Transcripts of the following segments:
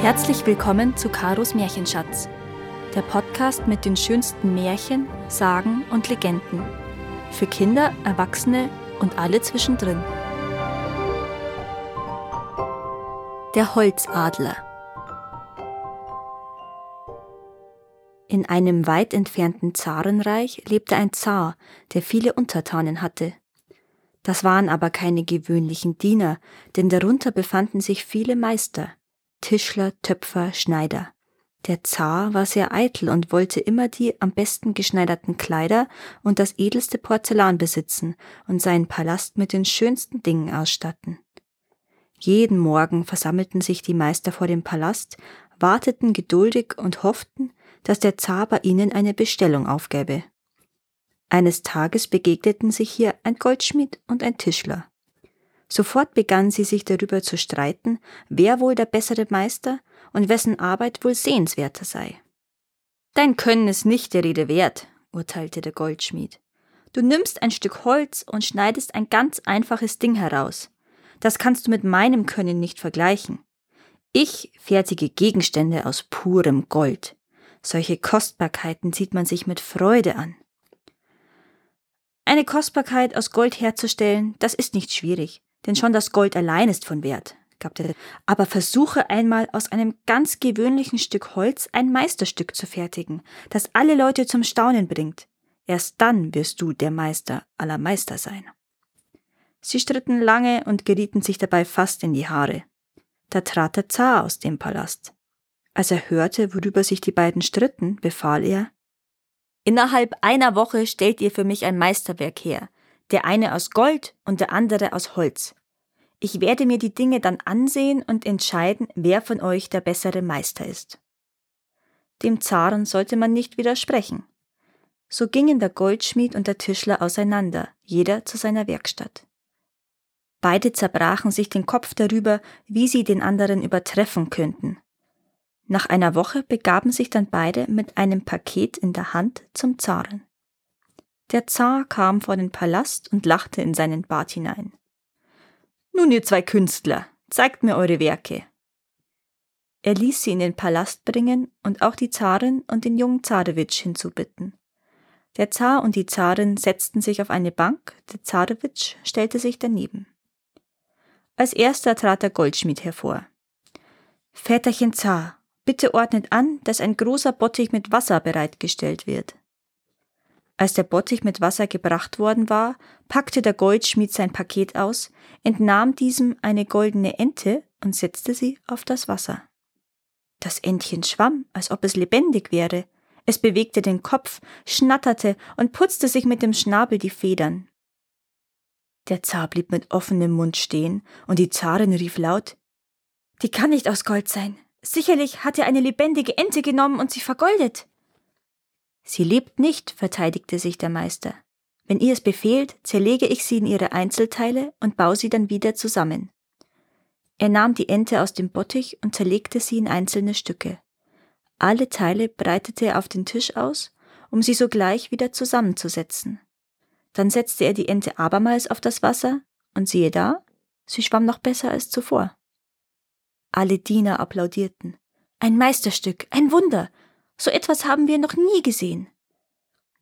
Herzlich willkommen zu Karos Märchenschatz, der Podcast mit den schönsten Märchen, Sagen und Legenden. Für Kinder, Erwachsene und alle zwischendrin. Der Holzadler. In einem weit entfernten Zarenreich lebte ein Zar, der viele Untertanen hatte. Das waren aber keine gewöhnlichen Diener, denn darunter befanden sich viele Meister, Tischler, Töpfer, Schneider. Der Zar war sehr eitel und wollte immer die am besten geschneiderten Kleider und das edelste Porzellan besitzen und seinen Palast mit den schönsten Dingen ausstatten. Jeden Morgen versammelten sich die Meister vor dem Palast, warteten geduldig und hofften, dass der Zar bei ihnen eine Bestellung aufgäbe. Eines Tages begegneten sich hier ein Goldschmied und ein Tischler. Sofort begannen sie sich darüber zu streiten, wer wohl der bessere Meister und wessen Arbeit wohl sehenswerter sei. Dein Können ist nicht der Rede wert, urteilte der Goldschmied. Du nimmst ein Stück Holz und schneidest ein ganz einfaches Ding heraus. Das kannst du mit meinem Können nicht vergleichen. Ich fertige Gegenstände aus purem Gold. Solche Kostbarkeiten sieht man sich mit Freude an. Eine Kostbarkeit aus Gold herzustellen, das ist nicht schwierig, denn schon das Gold allein ist von Wert, gab der. Aber versuche einmal aus einem ganz gewöhnlichen Stück Holz ein Meisterstück zu fertigen, das alle Leute zum Staunen bringt. Erst dann wirst du der Meister aller Meister sein. Sie stritten lange und gerieten sich dabei fast in die Haare. Da trat der Zar aus dem Palast. Als er hörte, worüber sich die beiden stritten, befahl er Innerhalb einer Woche stellt ihr für mich ein Meisterwerk her, der eine aus Gold und der andere aus Holz. Ich werde mir die Dinge dann ansehen und entscheiden, wer von euch der bessere Meister ist. Dem Zaren sollte man nicht widersprechen. So gingen der Goldschmied und der Tischler auseinander, jeder zu seiner Werkstatt. Beide zerbrachen sich den Kopf darüber, wie sie den anderen übertreffen könnten. Nach einer Woche begaben sich dann beide mit einem Paket in der Hand zum Zaren. Der Zar kam vor den Palast und lachte in seinen Bart hinein. Nun, ihr zwei Künstler, zeigt mir eure Werke. Er ließ sie in den Palast bringen und auch die Zarin und den jungen Zarewitsch hinzubitten. Der Zar und die Zarin setzten sich auf eine Bank, der Zarewitsch stellte sich daneben. Als erster trat der Goldschmied hervor. Väterchen Zar, Bitte ordnet an, dass ein großer Bottich mit Wasser bereitgestellt wird. Als der Bottich mit Wasser gebracht worden war, packte der Goldschmied sein Paket aus, entnahm diesem eine goldene Ente und setzte sie auf das Wasser. Das Entchen schwamm, als ob es lebendig wäre. Es bewegte den Kopf, schnatterte und putzte sich mit dem Schnabel die Federn. Der Zar blieb mit offenem Mund stehen, und die Zarin rief laut Die kann nicht aus Gold sein. Sicherlich hat er eine lebendige Ente genommen und sie vergoldet. Sie lebt nicht, verteidigte sich der Meister. Wenn ihr es befehlt, zerlege ich sie in ihre Einzelteile und baue sie dann wieder zusammen. Er nahm die Ente aus dem Bottich und zerlegte sie in einzelne Stücke. Alle Teile breitete er auf den Tisch aus, um sie sogleich wieder zusammenzusetzen. Dann setzte er die Ente abermals auf das Wasser, und siehe da, sie schwamm noch besser als zuvor. Alle Diener applaudierten. Ein Meisterstück, ein Wunder. So etwas haben wir noch nie gesehen.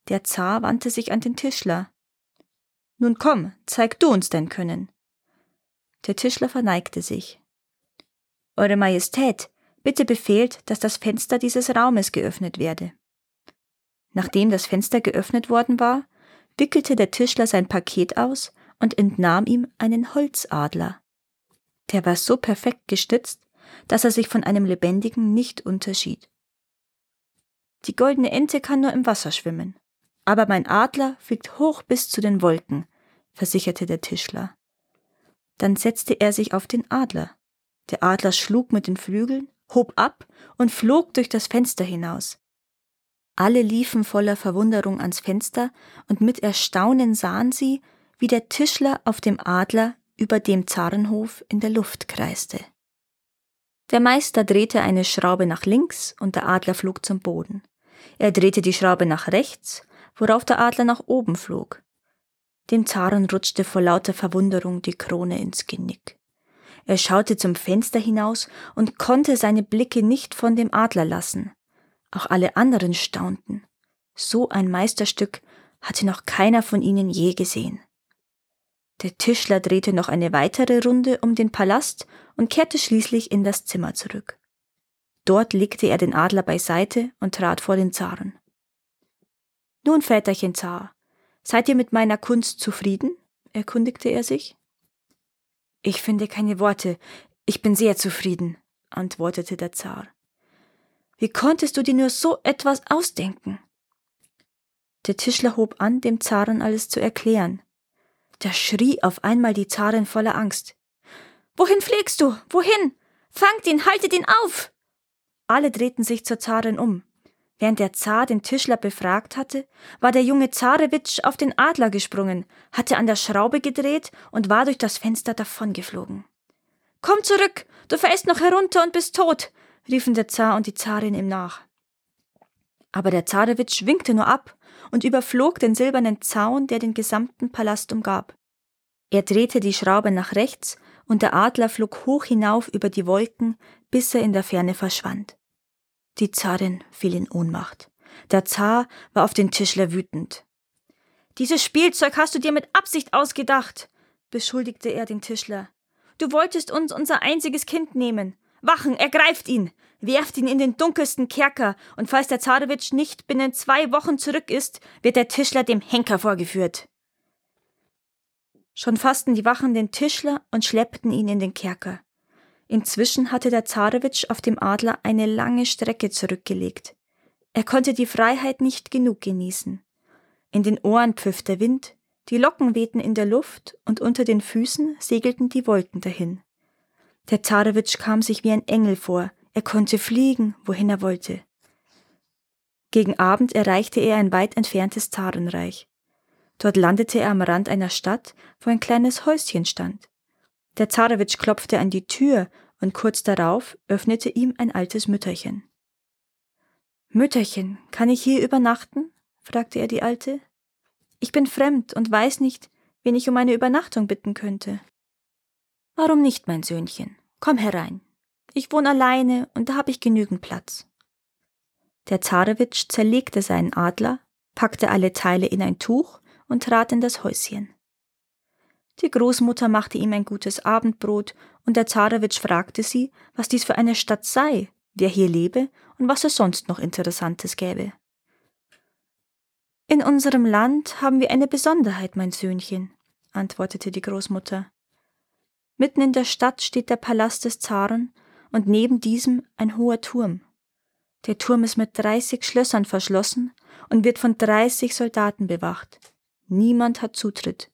Der Zar wandte sich an den Tischler. Nun komm, zeig du uns dein Können. Der Tischler verneigte sich. Eure Majestät, bitte befehlt, dass das Fenster dieses Raumes geöffnet werde. Nachdem das Fenster geöffnet worden war, wickelte der Tischler sein Paket aus und entnahm ihm einen Holzadler. Der war so perfekt gestützt, dass er sich von einem lebendigen nicht unterschied. Die goldene Ente kann nur im Wasser schwimmen, aber mein Adler fliegt hoch bis zu den Wolken, versicherte der Tischler. Dann setzte er sich auf den Adler. Der Adler schlug mit den Flügeln, hob ab und flog durch das Fenster hinaus. Alle liefen voller Verwunderung ans Fenster, und mit Erstaunen sahen sie, wie der Tischler auf dem Adler über dem Zarenhof in der Luft kreiste. Der Meister drehte eine Schraube nach links und der Adler flog zum Boden. Er drehte die Schraube nach rechts, worauf der Adler nach oben flog. Dem Zaren rutschte vor lauter Verwunderung die Krone ins Genick. Er schaute zum Fenster hinaus und konnte seine Blicke nicht von dem Adler lassen. Auch alle anderen staunten. So ein Meisterstück hatte noch keiner von ihnen je gesehen. Der Tischler drehte noch eine weitere Runde um den Palast und kehrte schließlich in das Zimmer zurück. Dort legte er den Adler beiseite und trat vor den Zaren. Nun, Väterchen Zar, seid ihr mit meiner Kunst zufrieden? erkundigte er sich. Ich finde keine Worte, ich bin sehr zufrieden, antwortete der Zar. Wie konntest du dir nur so etwas ausdenken? Der Tischler hob an, dem Zaren alles zu erklären. Da schrie auf einmal die Zarin voller Angst. Wohin fliegst du? Wohin? Fangt ihn, haltet ihn auf! Alle drehten sich zur Zarin um. Während der Zar den Tischler befragt hatte, war der junge Zarewitsch auf den Adler gesprungen, hatte an der Schraube gedreht und war durch das Fenster davongeflogen. Komm zurück, du fällst noch herunter und bist tot, riefen der Zar und die Zarin ihm nach. Aber der Zarewitsch winkte nur ab und überflog den silbernen Zaun, der den gesamten Palast umgab. Er drehte die Schraube nach rechts, und der Adler flog hoch hinauf über die Wolken, bis er in der Ferne verschwand. Die Zarin fiel in Ohnmacht. Der Zar war auf den Tischler wütend. Dieses Spielzeug hast du dir mit Absicht ausgedacht, beschuldigte er den Tischler. Du wolltest uns unser einziges Kind nehmen. Wachen, ergreift ihn! Werft ihn in den dunkelsten Kerker, und falls der Zarewitsch nicht binnen zwei Wochen zurück ist, wird der Tischler dem Henker vorgeführt. Schon fassten die Wachen den Tischler und schleppten ihn in den Kerker. Inzwischen hatte der Zarewitsch auf dem Adler eine lange Strecke zurückgelegt. Er konnte die Freiheit nicht genug genießen. In den Ohren pfiff der Wind, die Locken wehten in der Luft und unter den Füßen segelten die Wolken dahin. Der Zarewitsch kam sich wie ein Engel vor, er konnte fliegen, wohin er wollte. Gegen Abend erreichte er ein weit entferntes Zarenreich. Dort landete er am Rand einer Stadt, wo ein kleines Häuschen stand. Der Zarewitsch klopfte an die Tür und kurz darauf öffnete ihm ein altes Mütterchen. Mütterchen, kann ich hier übernachten? fragte er die Alte. Ich bin fremd und weiß nicht, wen ich um eine Übernachtung bitten könnte. Warum nicht, mein Söhnchen? Komm herein. Ich wohne alleine und da habe ich genügend Platz. Der Zarewitsch zerlegte seinen Adler, packte alle Teile in ein Tuch und trat in das Häuschen. Die Großmutter machte ihm ein gutes Abendbrot, und der Zarewitsch fragte sie, was dies für eine Stadt sei, wer hier lebe und was es sonst noch Interessantes gäbe. In unserem Land haben wir eine Besonderheit, mein Söhnchen, antwortete die Großmutter. Mitten in der Stadt steht der Palast des Zaren und neben diesem ein hoher Turm. Der Turm ist mit dreißig Schlössern verschlossen und wird von dreißig Soldaten bewacht. Niemand hat Zutritt,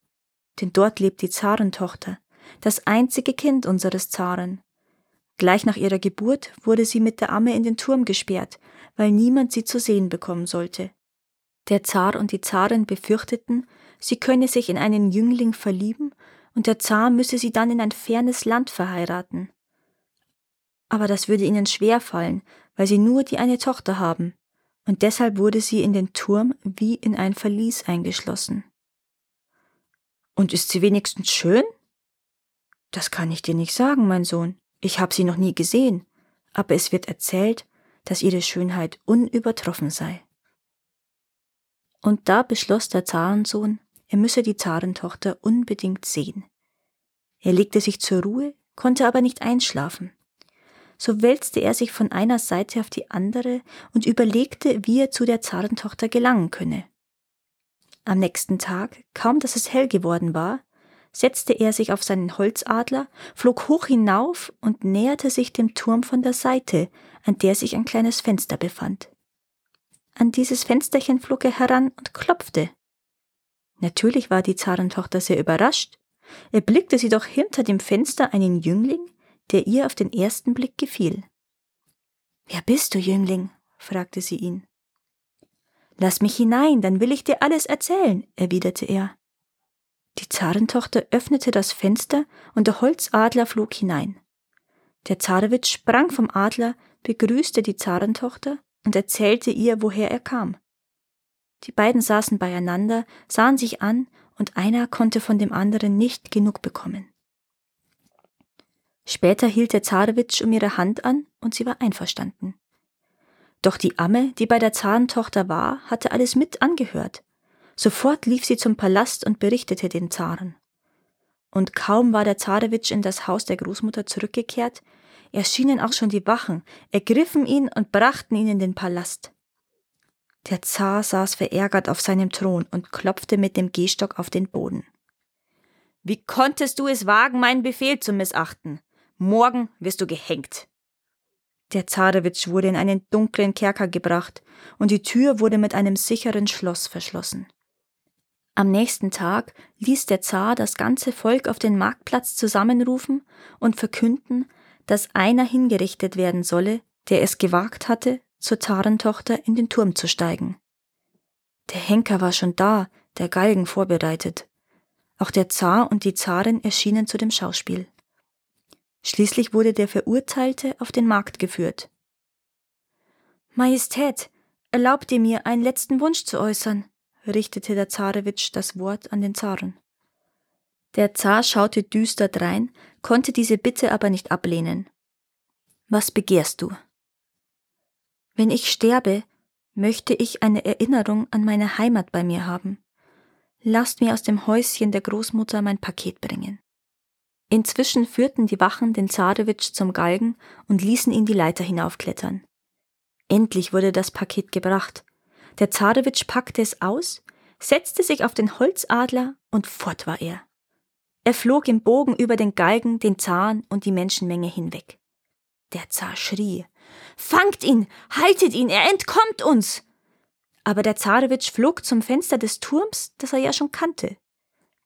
denn dort lebt die Zarentochter, das einzige Kind unseres Zaren. Gleich nach ihrer Geburt wurde sie mit der Amme in den Turm gesperrt, weil niemand sie zu sehen bekommen sollte. Der Zar und die Zarin befürchteten, sie könne sich in einen Jüngling verlieben und der Zar müsse sie dann in ein fernes Land verheiraten. Aber das würde ihnen schwer fallen, weil sie nur die eine Tochter haben und deshalb wurde sie in den Turm wie in ein Verlies eingeschlossen. Und ist sie wenigstens schön? Das kann ich dir nicht sagen, mein Sohn. Ich habe sie noch nie gesehen, aber es wird erzählt, dass ihre Schönheit unübertroffen sei. Und da beschloss der Zarensohn, er müsse die Zarentochter unbedingt sehen. Er legte sich zur Ruhe, konnte aber nicht einschlafen so wälzte er sich von einer Seite auf die andere und überlegte, wie er zu der Zarentochter gelangen könne. Am nächsten Tag, kaum dass es hell geworden war, setzte er sich auf seinen Holzadler, flog hoch hinauf und näherte sich dem Turm von der Seite, an der sich ein kleines Fenster befand. An dieses Fensterchen flog er heran und klopfte. Natürlich war die Zarentochter sehr überrascht. Erblickte sie doch hinter dem Fenster einen Jüngling, der ihr auf den ersten Blick gefiel. Wer bist du, Jüngling? fragte sie ihn. Lass mich hinein, dann will ich dir alles erzählen, erwiderte er. Die Zarentochter öffnete das Fenster und der Holzadler flog hinein. Der Zarewitsch sprang vom Adler, begrüßte die Zarentochter und erzählte ihr, woher er kam. Die beiden saßen beieinander, sahen sich an, und einer konnte von dem anderen nicht genug bekommen. Später hielt der Zarewitsch um ihre Hand an und sie war einverstanden. Doch die Amme, die bei der Zarentochter war, hatte alles mit angehört. Sofort lief sie zum Palast und berichtete den Zaren. Und kaum war der Zarewitsch in das Haus der Großmutter zurückgekehrt, erschienen auch schon die Wachen, ergriffen ihn und brachten ihn in den Palast. Der Zar saß verärgert auf seinem Thron und klopfte mit dem Gehstock auf den Boden. Wie konntest du es wagen, meinen Befehl zu missachten? Morgen wirst du gehängt. Der Zarewitsch wurde in einen dunklen Kerker gebracht und die Tür wurde mit einem sicheren Schloss verschlossen. Am nächsten Tag ließ der Zar das ganze Volk auf den Marktplatz zusammenrufen und verkünden, dass einer hingerichtet werden solle, der es gewagt hatte, zur Zarentochter in den Turm zu steigen. Der Henker war schon da, der Galgen vorbereitet. Auch der Zar und die Zarin erschienen zu dem Schauspiel. Schließlich wurde der Verurteilte auf den Markt geführt. Majestät, erlaubt ihr mir, einen letzten Wunsch zu äußern, richtete der Zarewitsch das Wort an den Zaren. Der Zar schaute düster drein, konnte diese Bitte aber nicht ablehnen. Was begehrst du? Wenn ich sterbe, möchte ich eine Erinnerung an meine Heimat bei mir haben. Lasst mir aus dem Häuschen der Großmutter mein Paket bringen. Inzwischen führten die Wachen den Zarewitsch zum Galgen und ließen ihn die Leiter hinaufklettern. Endlich wurde das Paket gebracht. Der Zarewitsch packte es aus, setzte sich auf den Holzadler und fort war er. Er flog im Bogen über den Galgen, den Zahn und die Menschenmenge hinweg. Der Zar schrie. Fangt ihn! Haltet ihn! Er entkommt uns! Aber der Zarewitsch flog zum Fenster des Turms, das er ja schon kannte.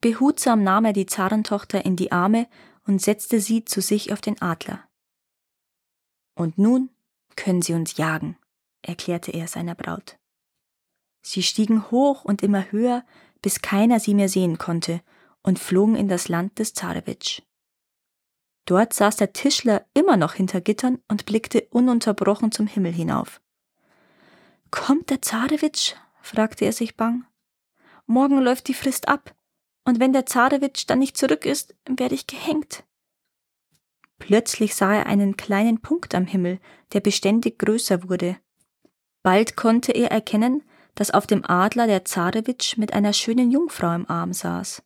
Behutsam nahm er die Zarentochter in die Arme und setzte sie zu sich auf den Adler. Und nun können Sie uns jagen, erklärte er seiner Braut. Sie stiegen hoch und immer höher, bis keiner sie mehr sehen konnte, und flogen in das Land des Zarewitsch. Dort saß der Tischler immer noch hinter Gittern und blickte ununterbrochen zum Himmel hinauf. Kommt der Zarewitsch? fragte er sich bang. Morgen läuft die Frist ab und wenn der Zarewitsch dann nicht zurück ist, werde ich gehängt. Plötzlich sah er einen kleinen Punkt am Himmel, der beständig größer wurde. Bald konnte er erkennen, dass auf dem Adler der Zarewitsch mit einer schönen Jungfrau im Arm saß.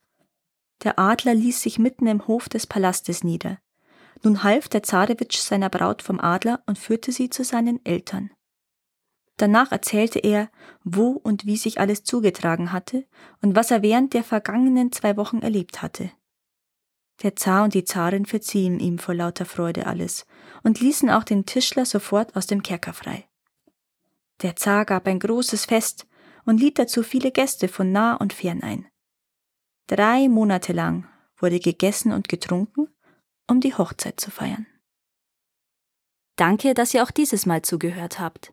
Der Adler ließ sich mitten im Hof des Palastes nieder. Nun half der Zarewitsch seiner Braut vom Adler und führte sie zu seinen Eltern. Danach erzählte er, wo und wie sich alles zugetragen hatte und was er während der vergangenen zwei Wochen erlebt hatte. Der Zar und die Zarin verziehen ihm vor lauter Freude alles und ließen auch den Tischler sofort aus dem Kerker frei. Der Zar gab ein großes Fest und liet dazu viele Gäste von nah und fern ein. Drei Monate lang wurde gegessen und getrunken, um die Hochzeit zu feiern. Danke, dass ihr auch dieses Mal zugehört habt.